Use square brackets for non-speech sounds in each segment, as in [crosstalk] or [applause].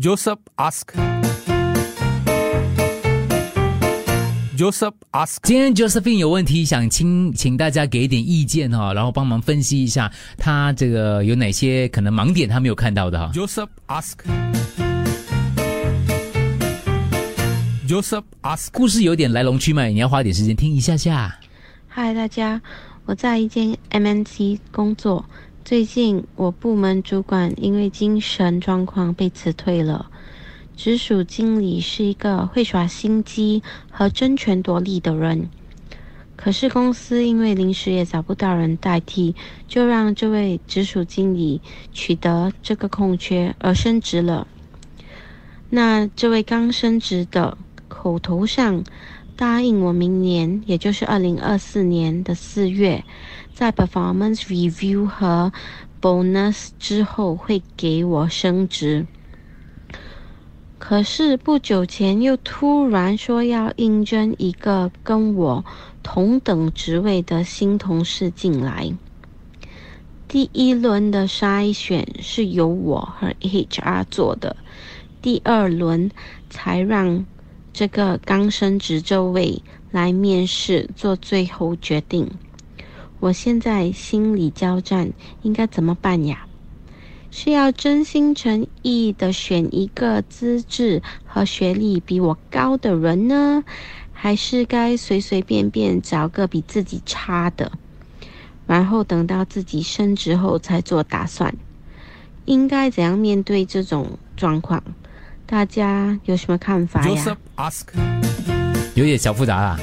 Joseph ask. Joseph ask. 今天 Josephine 有问题，想请请大家给一点意见哈，然后帮忙分析一下他这个有哪些可能盲点他没有看到的哈。Joseph ask. Joseph ask. 故事有点来龙去脉，你要花点时间听一下下。嗨，大家，我在一间 MNC 工作。最近我部门主管因为精神状况被辞退了。直属经理是一个会耍心机和争权夺利的人，可是公司因为临时也找不到人代替，就让这位直属经理取得这个空缺而升职了。那这位刚升职的口头上答应我明年，也就是二零二四年的四月，在 performance review 和 bonus 之后会给我升职。可是不久前又突然说要应征一个跟我同等职位的新同事进来。第一轮的筛选是由我和 HR 做的，第二轮才让这个刚升职这位来面试做最后决定。我现在心理交战，应该怎么办呀？是要真心诚意的选一个资质和学历比我高的人呢，还是该随随便便找个比自己差的，然后等到自己升职后才做打算？应该怎样面对这种状况？大家有什么看法呀 Joseph ask. 有点小复杂啦，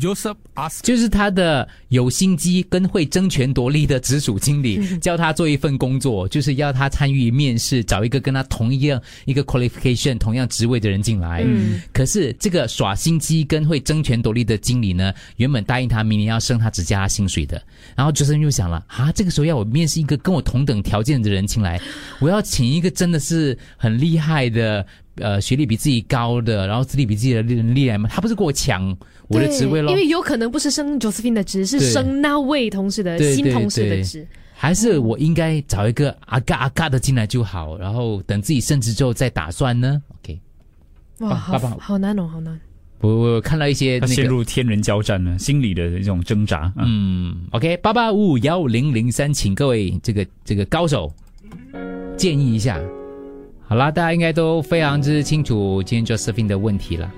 Joseph ask. 就是他的有心机跟会争权夺利的直属经理叫他做一份工作，就是要他参与面试，找一个跟他同一样一个 qualification 同样职位的人进来。嗯，可是这个耍心机跟会争权夺利的经理呢，原本答应他明年要升他只加他薪水的，然后 o s e 又想了啊，这个时候要我面试一个跟我同等条件的人进来，我要请一个真的是很厉害的。呃，学历比自己高的，然后资历比自己的人厉害吗？他不是跟我抢我的职位咯？因为有可能不是升 Josephine 的职，是对升那位同事的新同事的对职。还是我应该找一个阿嘎阿嘎的进来就好，然后等自己升职之后再打算呢？OK，哇，爸好好难哦，好难。我我看到一些他陷那个。入天人交战呢，心理的一种挣扎。嗯，嗯，OK，八八五幺零零三，请各位这个这个高手建议一下。好啦，大家应该都非常之清楚今天 Josephine 的问题了。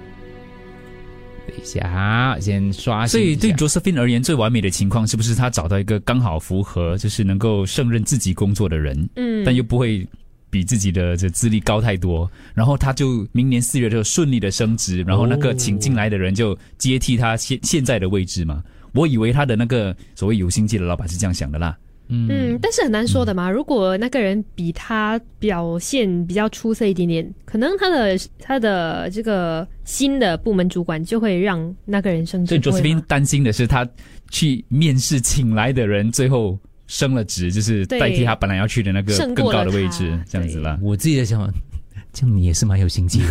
等一下，先刷新一下。所以对 Josephine 而言，最完美的情况是不是他找到一个刚好符合，就是能够胜任自己工作的人，嗯，但又不会比自己的这资历高太多，然后他就明年四月就顺利的升职，然后那个请进来的人就接替他现现在的位置嘛。我以为他的那个所谓有心机的老板是这样想的啦。嗯，但是很难说的嘛。如果那个人比他表现比较出色一点点，可能他的他的这个新的部门主管就会让那个人升职所以职。会 Josephine 担心的是，他去面试请来的人最后升了职，就是代替他本来要去的那个更高的位置，这样子啦。我自己的想，这样你也是蛮有心机的。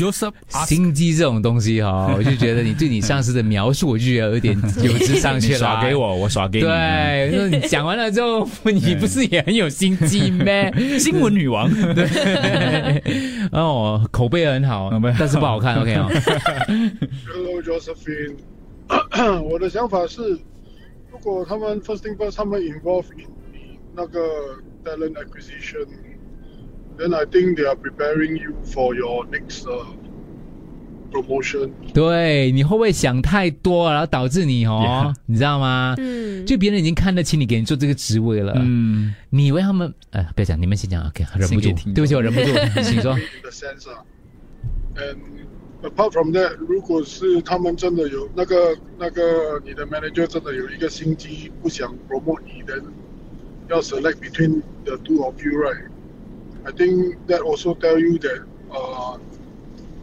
Joseph. 心机这种东西哈、我就觉得你对你上司的描述，我就觉得有点有之上去你了。耍给我，我耍给你。对，说你讲完了之后，你不是也很有心机咩？嗯新闻女王，对，哦，口碑很好，[laughs] 但是不好看。OK 哦，Hello Josephine，[coughs] 我的想法是，如果他们 first thing first，他们 involve in 那个 talent acquisition，then I think they are preparing you for your next、uh, promotion。对，你会不会想太多，然后导致你哦你知道吗？嗯，就别人已经看得起你，给你做这个职位了。嗯，你以为他们？呃，不要讲，你们先讲。OK，忍不住对不起，我忍不住，请说。apart from that，如果是他们真的有那个那个你的 manager 真的有一个心机，不想 promote 你的，要 select between the two of you right？I think that also tell you that uh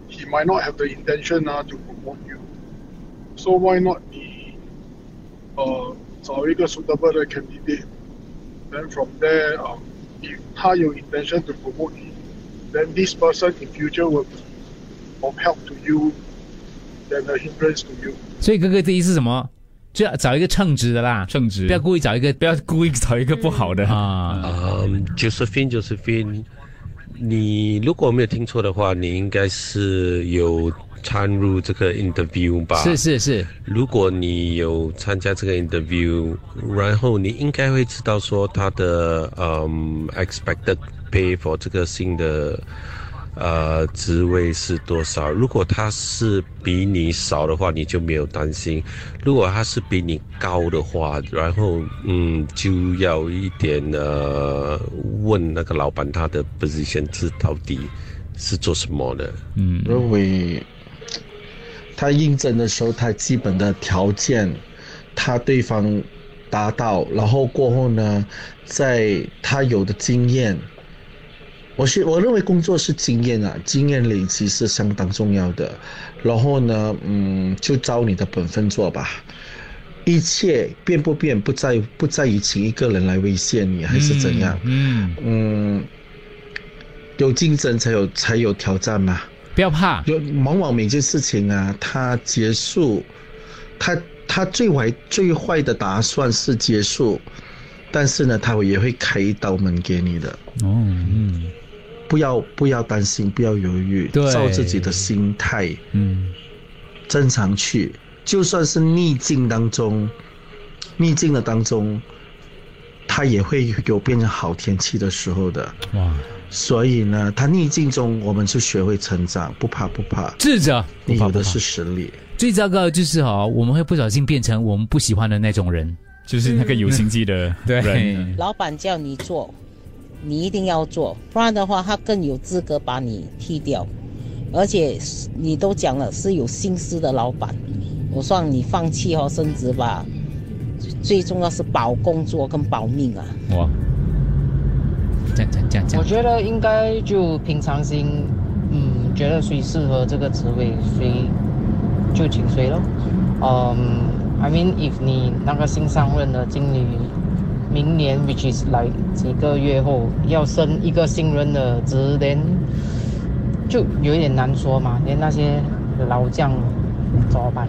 he might not have the intention 啊 to promote you。So why not 你呃找一个 suitable 的 candidate，then from there 啊、if 他有 intention to promote 你。then this person in future will be of help to you than a hindrance to you. 所以哥哥的意思是什么？ 就要找一个称职的啦，称职，不要故意找一个不要故意找一个不好的啊。嗯，Josephine，Josephine，你如果没有听错的话，你应该是有参入这个 interview 吧？是是是，如果你有参加这个 interview，然后你应该会知道说他的嗯 expected pay for 这个新的。呃，职位是多少？如果他是比你少的话，你就没有担心；如果他是比你高的话，然后嗯，就要一点呃，问那个老板他的 position 到底是做什么的。嗯，认为他应征的时候，他基本的条件，他对方达到，然后过后呢，在他有的经验。我是我认为工作是经验啊，经验累积是相当重要的。然后呢，嗯，就照你的本分做吧。一切变不变，不在不在于请一个人来威胁你，还是怎样？嗯嗯，有竞争才有才有挑战嘛。不要怕，有往往每件事情啊，它结束，它它最坏最坏的打算是结束，但是呢，它也会开一道门给你的。哦，嗯。不要不要担心，不要犹豫，照自己的心态，嗯，正常去。就算是逆境当中，逆境的当中，它也会有变成好天气的时候的。哇！所以呢，它逆境中我们就学会成长，不怕不怕。智者，你有的是实力。最糟糕的就是哈，我们会不小心变成我们不喜欢的那种人，就是那个有心机的 [laughs] 人。老板叫你做。你一定要做，不然的话，他更有资格把你踢掉。而且你都讲了是有心思的老板，我算你放弃和升职吧。最重要是保工作跟保命啊！哇，这样这样这样，我觉得应该就平常心，嗯，觉得谁适合这个职位，谁就请谁咯。嗯，I mean if 你那个新上任的经理。明年，which is 来几个月后要升一个新人的职，连就有一点难说嘛。连那些老将怎么办？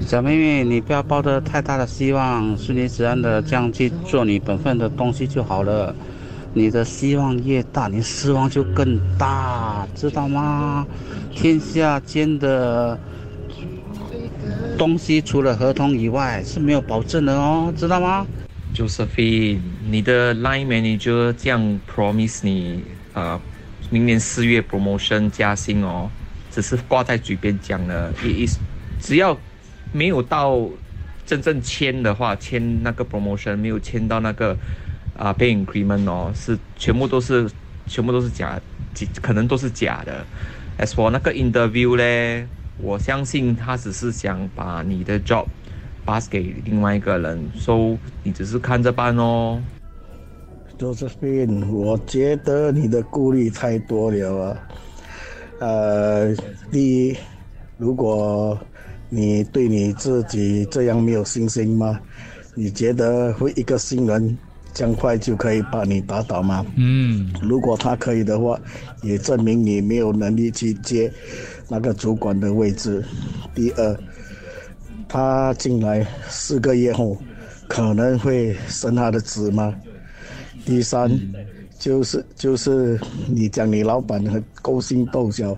小妹妹，你不要抱着太大的希望，顺其自然的这样去做你本分的东西就好了。你的希望越大，你失望就更大，知道吗？天下间的东西除了合同以外是没有保证的哦，知道吗？Josephine，你的 line manager 这样 promise 你，呃，明年四月 promotion 加薪哦，只是挂在嘴边讲的，意思只要没有到真正签的话，签那个 promotion 没有签到那个啊 pay increment 哦，是全部都是全部都是假，可能都是假的。As for 那个 interview 呢，我相信他只是想把你的 job。Pass 给另外一个人，收你只是看着办哦。Josephine，我觉得你的顾虑太多了啊。呃，第一，如果你对你自己这样没有信心吗？你觉得会一个新人这样快就可以把你打倒吗？嗯，如果他可以的话，也证明你没有能力去接那个主管的位置。第二。他进来四个月后，可能会生他的子吗？第三，就是就是你讲你老板很勾心斗角，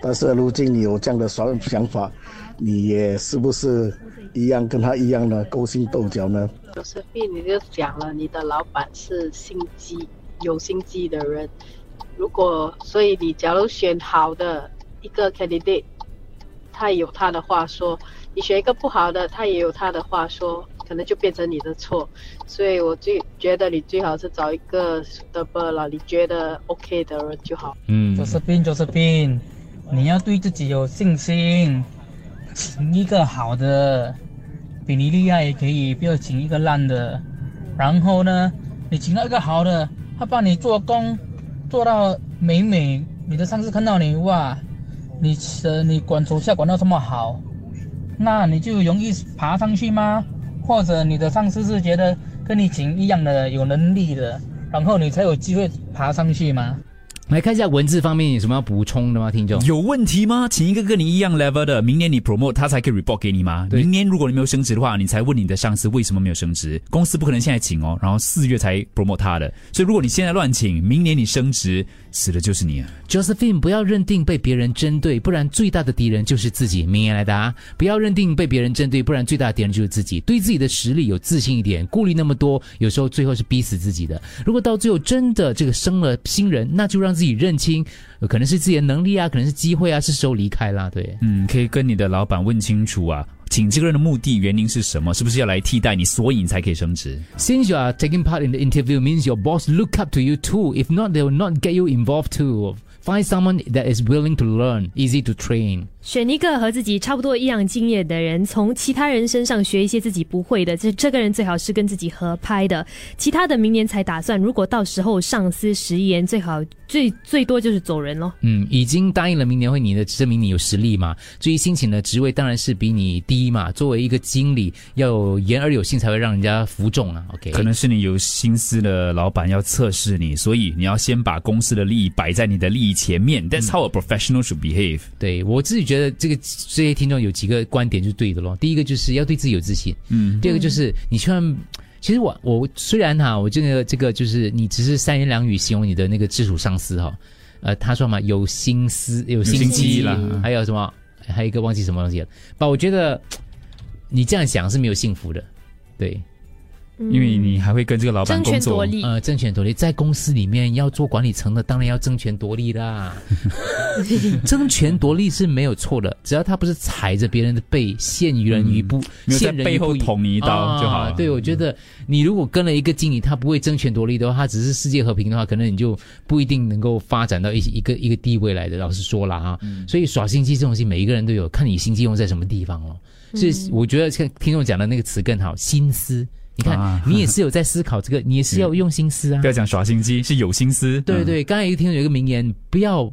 但是如今你有这样的想想法，你也是不是一样跟他一样的勾心斗角呢？就是毕你就讲了，你的老板是心机有心机的人，如果所以你假如选好的一个 candidate，他有他的话说。你选一个不好的，他也有他的话说，可能就变成你的错，所以我最觉得你最好是找一个的不了，你觉得 OK 的人就好。嗯，就是病就是病，你要对自己有信心，请一个好的，比你厉害也可以，不要请一个烂的。然后呢，你请到一个好的，他帮你做工，做到美美，你的上司看到你哇，你呃你管手下管到这么好。那你就容易爬上去吗？或者你的上司是觉得跟你请一样的有能力的，然后你才有机会爬上去吗？来看一下文字方面有什么要补充的吗？听众有问题吗？请一个跟你一样 level 的，明年你 promote 他才可以 report 给你吗？明年如果你没有升职的话，你才问你的上司为什么没有升职。公司不可能现在请哦，然后四月才 promote 他的。所以如果你现在乱请，明年你升职，死的就是你啊。Josephine，不要认定被别人针对，不然最大的敌人就是自己。明言来答，不要认定被别人针对，不然最大的敌人就是自己。对自己的实力有自信一点，顾虑那么多，有时候最后是逼死自己的。如果到最后真的这个生了新人，那就让自己认清，呃可能是自己的能力啊，可能是机会啊，是时候离开啦。对，嗯，可以跟你的老板问清楚啊，请这个人的目的原因是什么？是不是要来替代你，所以你才可以升职？ Since you are taking part in the interview means your boss look up to you too. If not, they will not get you involved too. Find someone that is willing to learn, easy to train. 选一个和自己差不多一样经验的人，从其他人身上学一些自己不会的。这这个人最好是跟自己合拍的，其他的明年才打算。如果到时候上司食言，最好最最多就是走人咯。嗯，已经答应了明年会你的，证明你有实力嘛。至于申请的职位当然是比你低嘛。作为一个经理，要有言而有信才会让人家服众啊。OK，可能是你有心思的老板要测试你，所以你要先把公司的利益摆在你的利益前面。That's how a professional should behave。对我自己觉得这个这些听众有几个观点就是对的咯。第一个就是要对自己有自信，嗯，第二个就是你千万。其实我我虽然哈，我这个这个就是你只是三言两语形容你的那个直属上司哈，呃，他说嘛有心思有心心机机啦。还有什么还有一个忘记什么东西了，不我觉得你这样想是没有幸福的，对，因为你还会跟这个老板工作，呃，争权夺利，在公司里面要做管理层的，当然要争权夺利啦。[laughs] 争权夺利是没有错的，只要他不是踩着别人的背，陷于人于不，陷人于背后不捅你一刀就好了。啊对，我觉得你如果跟了一个经理，他不会争权夺利的话，他只是世界和平的话，可能你就不一定能够发展到一一个一个地位来的。老实说了哈，嗯。所以耍心机这种东西，每一个人都有，看你心机用在什么地方了。所以我觉得像听众讲的那个词更好，心思。你看，啊你也是有在思考这个，你也是要用心思啊。不要讲耍心机，是有心思。对对，刚才一听众有一个名言，不要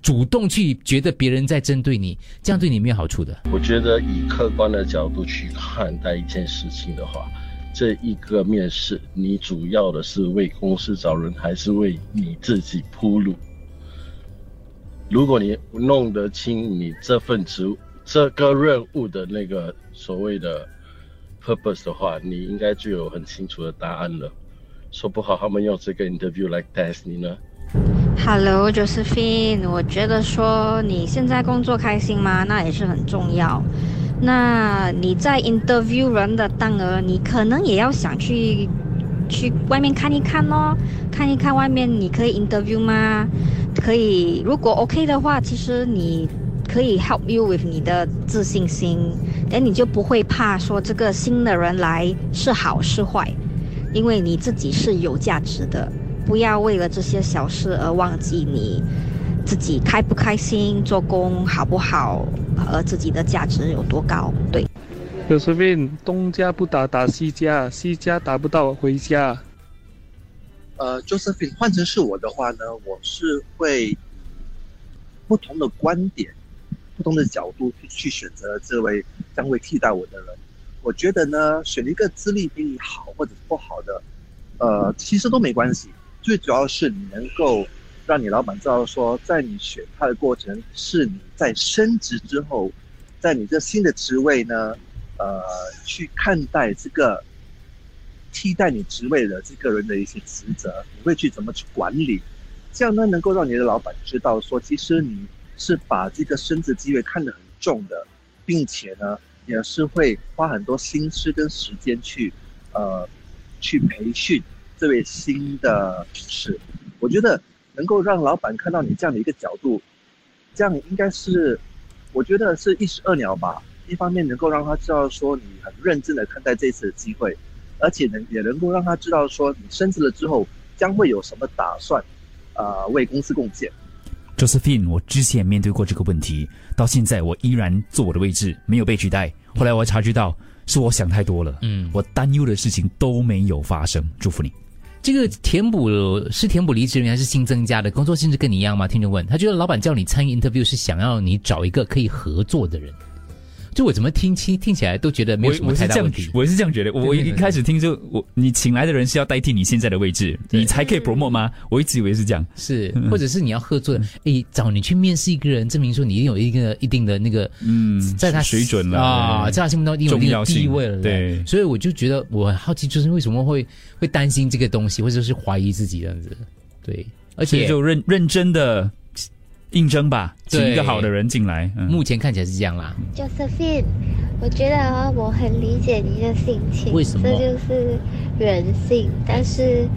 主动去觉得别人在针对你，这样对你没有好处的。我觉得以客观的角度去看待一件事情的话，这一个面试，你主要的是为公司找人，还是为你自己铺路？如果你弄得清你这份职务、这个任务的那个所谓的 purpose 的话，你应该就有很清楚的答案了。说不好他们用这个 interview 来 test 你呢？Hello Josephine，我觉得说你现在工作开心吗？那也是很重要。那你在 interview 人的当儿，你可能也要想去去外面看一看咯，看一看外面你可以 interview 吗？可以，如果 OK 的话，其实你可以 help you with 你的自信心，等你就不会怕说这个新的人来是好是坏，因为你自己是有价值的。不要为了这些小事而忘记你自己开不开心，做工好不好，而自己的价值有多高。对。有随便东家不打打西家，西家打不到回家。呃，Josephine，换成是我的话呢，我是会不同的观点、不同的角度去去选择这位将会替代我的人。我觉得呢，选一个资历比你好或者不好的，呃，其实都没关系。最主要是你能够让你老板知道说，在你选他的过程，是你在升职之后，在你这新的职位呢，呃，去看待这个替代你职位的这个人的一些职责，你会去怎么去管理？这样呢，能够让你的老板知道说，其实你是把这个升职机会看得很重的，并且呢，也是会花很多心思跟时间去，呃，去培训这位新的同事。我觉得能够让老板看到你这样的一个角度，这样应该是，我觉得是一石二鸟吧。一方面能够让他知道说你很认真的看待这次的机会，而且能也能够让他知道说你升职了之后将会有什么打算，啊、为公司贡献。Josephine，我之前面对过这个问题，到现在我依然坐我的位置，没有被取代。后来我察觉到是我想太多了，嗯，我担忧的事情都没有发生。祝福你。这个填补是填补离职人员还是新增加的工作性质跟你一样吗？听众问，他觉得老板叫你参与 interview 是想要你找一个可以合作的人。就我怎么听听听起来都觉得没有什么太大问题。我是这样觉得。我我一开始听就我你请来的人是要代替你现在的位置，你才可以 promote 吗？我一直以为是这样。是，或者是你要合作的，[laughs] 诶，找你去面试一个人，证明说你一定有一个一定的那个，嗯，在他水准了啊，对在他心目中一定有地位了，对所以我就觉得我很好奇，就是为什么会会担心这个东西，或者是怀疑自己这样子，对，而且就认认真的应征吧，请一个好的人进来。嗯目前看起来是这样啦。Josephine，我觉得啊，我很理解你的心情，为什么这就是人性，但是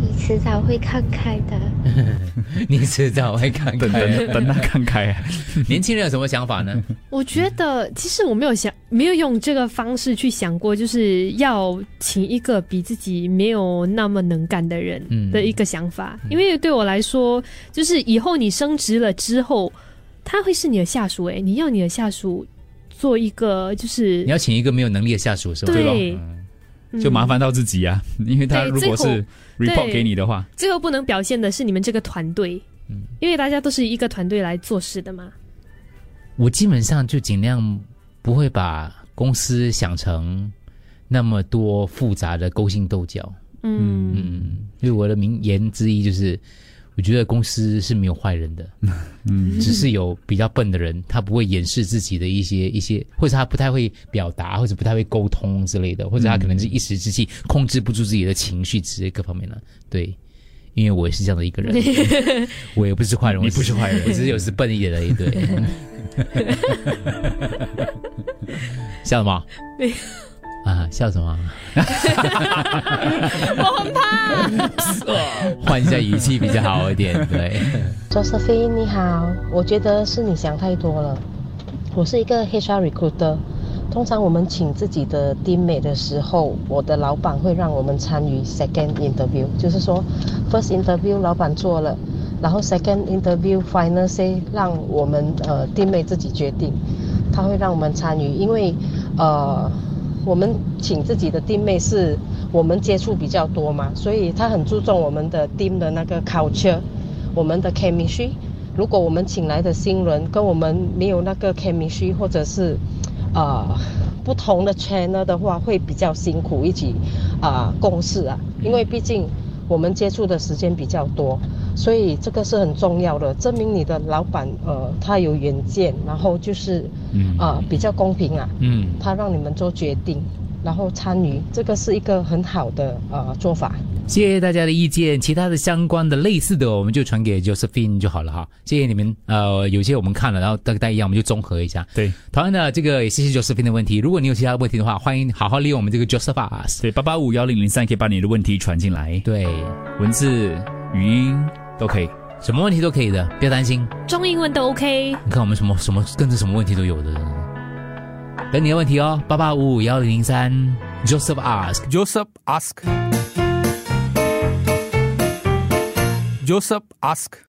你迟早会看开的。[laughs] 你迟早会看等开，等等他看开啊。[laughs] 年轻人有什么想法呢？[laughs] 我觉得其实我没有想，没有用这个方式去想过，就是要请一个比自己没有那么能干的人嗯的一个想法。因为对我来说，就是以后你升职了之后，他会是你的下属，哎，你要你的下属做一个就是你要请一个没有能力的下属是吧？对就麻烦到自己啊，[laughs] 因为他如果是 report 对给你的话，最后不能表现的是你们这个团队，嗯。因为大家都是一个团队来做事的嘛。我基本上就尽量不会把公司想成那么多复杂的勾心斗角。嗯。嗯，因为我的名言之一就是，我觉得公司是没有坏人的，嗯只是有比较笨的人，他不会掩饰自己的一些一些，或者他不太会表达，或者不太会沟通之类的，或者他可能是一时之气控制不住自己的情绪之类各方面的。对，因为我也是这样的一个人，[laughs] 我也不是坏人，你我不是坏人我只是有时笨一点而已。对 [laughs] [laughs] 笑什么？没有啊，笑什么？[laughs] 我很怕。[laughs] 换一下语气比较好一点，对。Josephine 你好，我觉得是你想太多了。我是一个 HR recruiter，通常我们请自己的弟妹的时候，我的老板会让我们参与 second interview，就是说 first interview 老板做了，然后 second interview finally 让我们呃弟妹自己决定，他会让我们参与，因为呃。我们请自己的弟妹是我们接触比较多嘛，所以他很注重我们的 team 的那个 culture，我们的 chemistry。如果我们请来的新人跟我们没有那个 chemistry，或者是呃不同的 channel 的话，会比较辛苦一起啊、共事啊，因为毕竟我们接触的时间比较多，所以这个是很重要的，证明你的老板呃他有远见，然后就是嗯呃比较公平啊，嗯，他让你们做决定，然后参与，这个是一个很好的呃做法。谢谢大家的意见，其他的相关的类似的，我们就传给 Josephine 就好了哈。谢谢你们，呃，有些我们看了，然后大概一样，我们就综合一下。对，同样的，这个也谢谢 Josephine 的问题。如果你有其他的问题的话，欢迎好好利用我们这个 Joseph Us。对，八八五幺零零三可以把你的问题传进来，对，文字、语音都可以。什么问题都可以的，不要担心。中英文都 OK。你看我们什么什么跟着什么问题都有的，等你的问题哦，八八五五幺零零三 Joseph Ask。Joseph ask. Joseph asked.